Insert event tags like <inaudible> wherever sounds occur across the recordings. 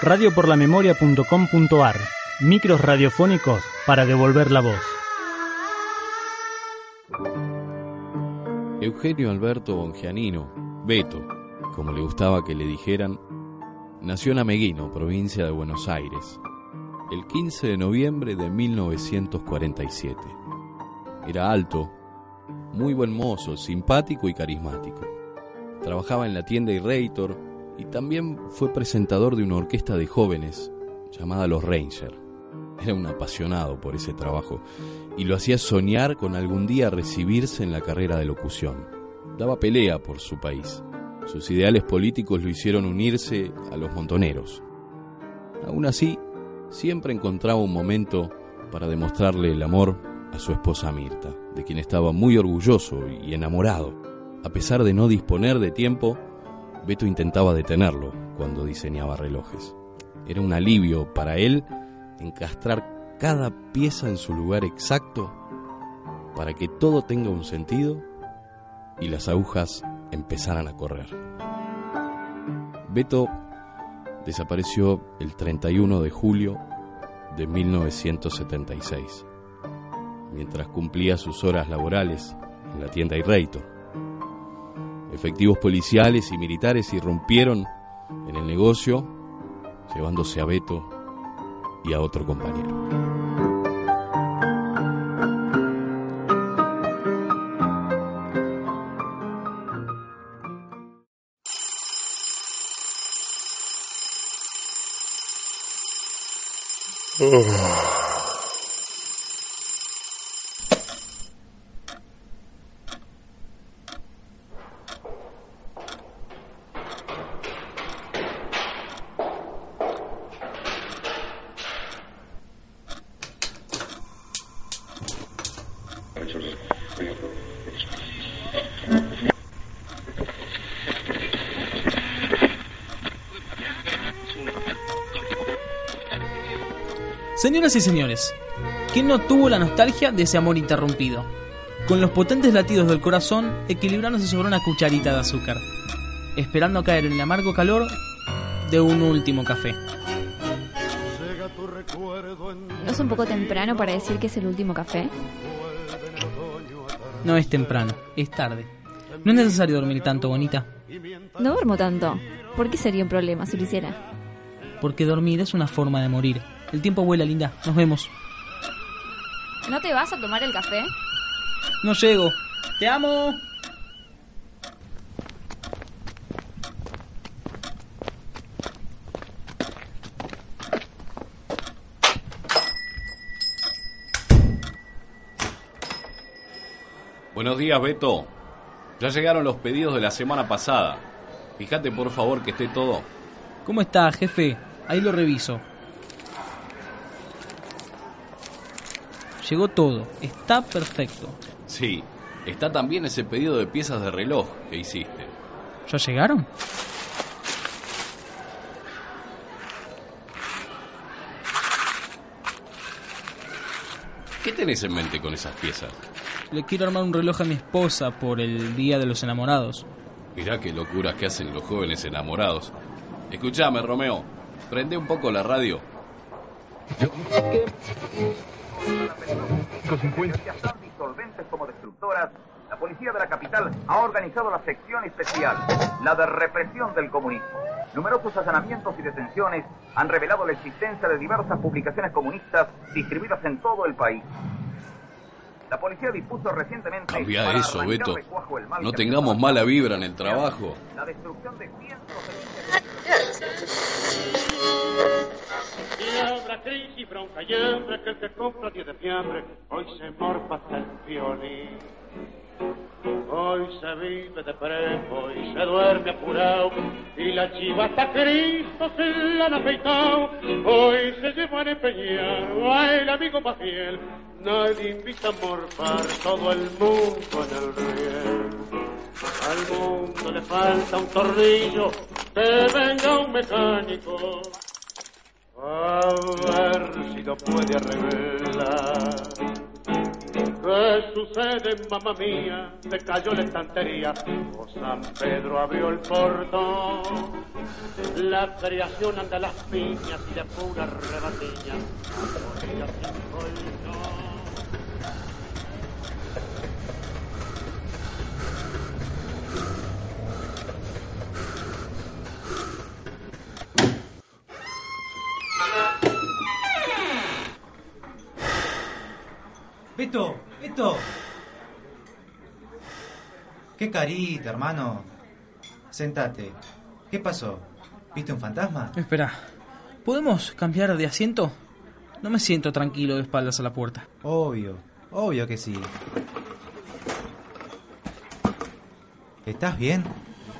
radioporlamemoria.com.ar Micros radiofónicos para devolver la voz. Eugenio Alberto Bongianino, Beto, como le gustaba que le dijeran, nació en Ameguino, provincia de Buenos Aires, el 15 de noviembre de 1947. Era alto, muy buen mozo, simpático y carismático. Trabajaba en la tienda Irreitor y también fue presentador de una orquesta de jóvenes llamada Los Rangers. Era un apasionado por ese trabajo y lo hacía soñar con algún día recibirse en la carrera de locución. Daba pelea por su país. Sus ideales políticos lo hicieron unirse a los montoneros. Aún así, siempre encontraba un momento para demostrarle el amor a su esposa Mirta, de quien estaba muy orgulloso y enamorado. A pesar de no disponer de tiempo, Beto intentaba detenerlo cuando diseñaba relojes. Era un alivio para él encastrar cada pieza en su lugar exacto para que todo tenga un sentido y las agujas empezaran a correr. Beto desapareció el 31 de julio de 1976, mientras cumplía sus horas laborales en la tienda Irreito. Efectivos policiales y militares irrumpieron en el negocio, llevándose a Beto y a otro compañero. Señoras y señores, ¿quién no tuvo la nostalgia de ese amor interrumpido? Con los potentes latidos del corazón equilibrándose sobre una cucharita de azúcar, esperando caer en el amargo calor de un último café. ¿No es un poco temprano para decir que es el último café? No es temprano, es tarde. No es necesario dormir tanto, bonita. No duermo tanto. ¿Por qué sería un problema si lo hiciera? Porque dormir es una forma de morir. El tiempo vuela, linda. Nos vemos. ¿No te vas a tomar el café? No llego. Te amo. Buenos días, Beto. Ya llegaron los pedidos de la semana pasada. Fíjate por favor que esté todo. ¿Cómo está, jefe? Ahí lo reviso. Llegó todo. Está perfecto. Sí, está también ese pedido de piezas de reloj que hiciste. ¿Ya llegaron? ¿Qué tenés en mente con esas piezas? Le quiero armar un reloj a mi esposa por el Día de los Enamorados. Mirá qué locuras que hacen los jóvenes enamorados. Escuchame, Romeo. Prende un poco la radio. Disolventes como destructoras, la policía de la capital ha organizado la sección especial, la de represión del comunismo. Numerosos allanamientos y detenciones han revelado la existencia de diversas publicaciones comunistas distribuidas en todo el país. La policía dispuso recientemente. Cambia eso, Beto. de No tengamos mala vibra en el trabajo. La destrucción de cientos Y crisis, bronca y hambre, que el que compra 10 de fiambre, hoy se morfa hasta el violín. Hoy se vive de prepo y se duerme apurado, y la chiva hasta Cristo se la han afeitado. Hoy se llevan a empeñar a el amigo más fiel, nadie invita a morfar todo el mundo en el riel. Al mundo le falta un tornillo, que venga un mecánico. A ver si lo puede arreglar. ¿Qué sucede, mamá mía? Se cayó la estantería. O San Pedro abrió el portón. La creación anda a las piñas y de pura rebatiña. Beto, Beto. Qué carita, hermano. Sentate. ¿Qué pasó? ¿Viste un fantasma? Espera, ¿podemos cambiar de asiento? No me siento tranquilo de espaldas a la puerta. Obvio, obvio que sí. ¿Estás bien?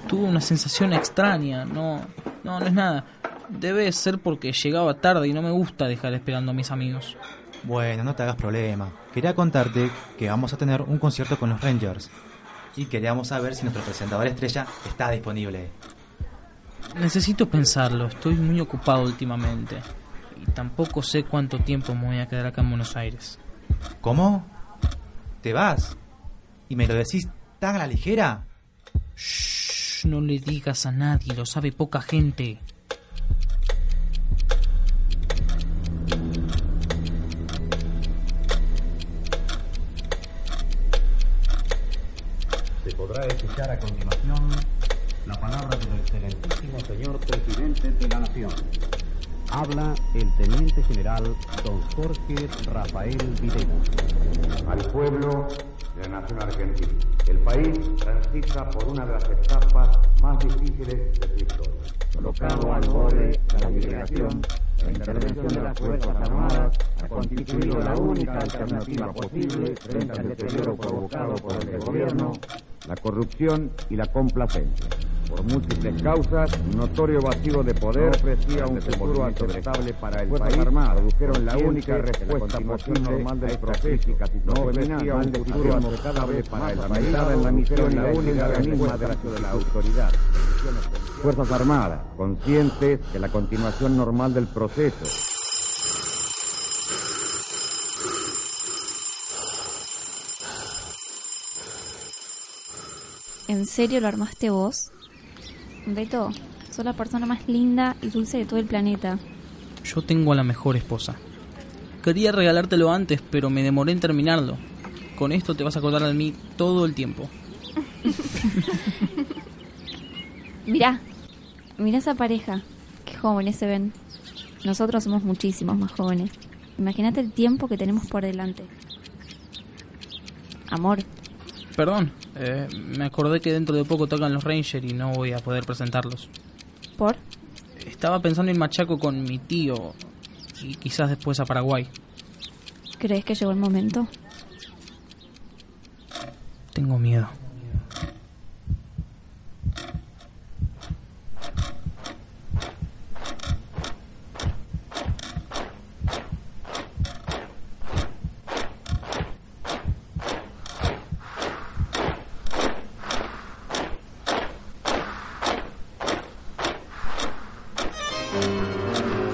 Tuve una sensación extraña. No, no, no es nada. Debe ser porque llegaba tarde y no me gusta dejar esperando a mis amigos. Bueno, no te hagas problema. Quería contarte que vamos a tener un concierto con los Rangers. Y queríamos saber si nuestro presentador estrella está disponible. Necesito pensarlo, estoy muy ocupado últimamente. Y tampoco sé cuánto tiempo me voy a quedar acá en Buenos Aires. ¿Cómo? ¿Te vas? ¿Y me lo decís tan a la ligera? Shh, no le digas a nadie, lo sabe poca gente. Se podrá a continuación la palabra del excelentísimo señor presidente de la Nación. Habla el teniente general don Jorge Rafael Videla. Al pueblo de la nación argentina. El país transita por una de las etapas más difíciles de su historia. Colocado al borde de la liberación, la intervención de las Fuerzas Armadas ha constituido la única alternativa posible frente al deterioro provocado por el desgobierno, la corrupción y la complacencia. Por múltiples causas, un notorio vacío de poder ofrecía un futuro aceptable para el país. Armadas produjeron la única respuesta posible normal del proceso. No ofrecía un futuro aceptable para el país. en la misión la única respuesta de la autoridad. Fuerzas Armadas, conscientes de la continuación normal del proceso. ¿En serio lo armaste vos? Beto, sos la persona más linda y dulce de todo el planeta. Yo tengo a la mejor esposa. Quería regalártelo antes, pero me demoré en terminarlo. Con esto te vas a acordar de mí todo el tiempo. <laughs> Mirá, mirá esa pareja. Qué jóvenes se ven. Nosotros somos muchísimos más jóvenes. Imagínate el tiempo que tenemos por delante. Amor, Perdón, eh, me acordé que dentro de poco tocan los Rangers y no voy a poder presentarlos. ¿por? Estaba pensando en Machaco con mi tío y quizás después a Paraguay. ¿Crees que llegó el momento? Tengo miedo.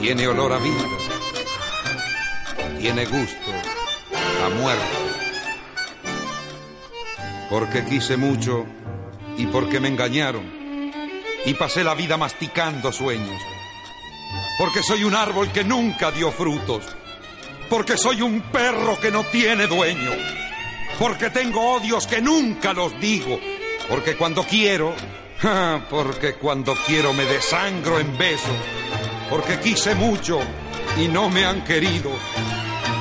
Tiene olor a vida. Tiene gusto a muerte. Porque quise mucho y porque me engañaron. Y pasé la vida masticando sueños. Porque soy un árbol que nunca dio frutos. Porque soy un perro que no tiene dueño. Porque tengo odios que nunca los digo. Porque cuando quiero, <laughs> porque cuando quiero me desangro en besos porque quise mucho y no me han querido.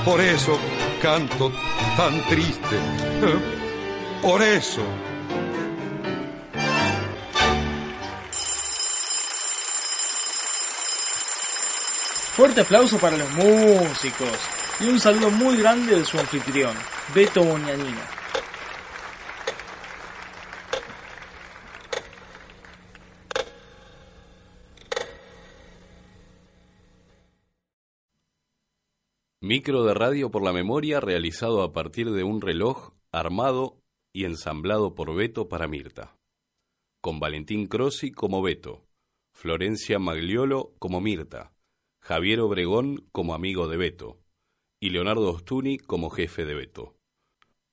Por eso canto tan triste. Por eso. Fuerte aplauso para los músicos y un saludo muy grande de su anfitrión, Beto Boñanino. Micro de radio por la memoria realizado a partir de un reloj armado y ensamblado por Beto para Mirta. Con Valentín Crossi como Beto, Florencia Magliolo como Mirta, Javier Obregón como amigo de Beto y Leonardo Ostuni como jefe de Beto.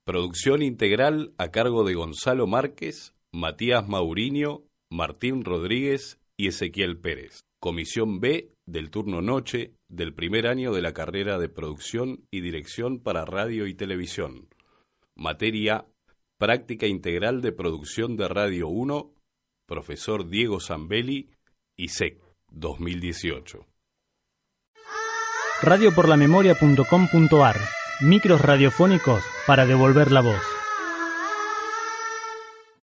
Producción integral a cargo de Gonzalo Márquez, Matías Mauriño, Martín Rodríguez y Ezequiel Pérez. Comisión B del turno noche del primer año de la carrera de producción y dirección para radio y televisión. Materia Práctica Integral de Producción de Radio 1, profesor Diego Zambelli, ISEC 2018. Radioporlamemoria.com.ar Micros radiofónicos para devolver la voz.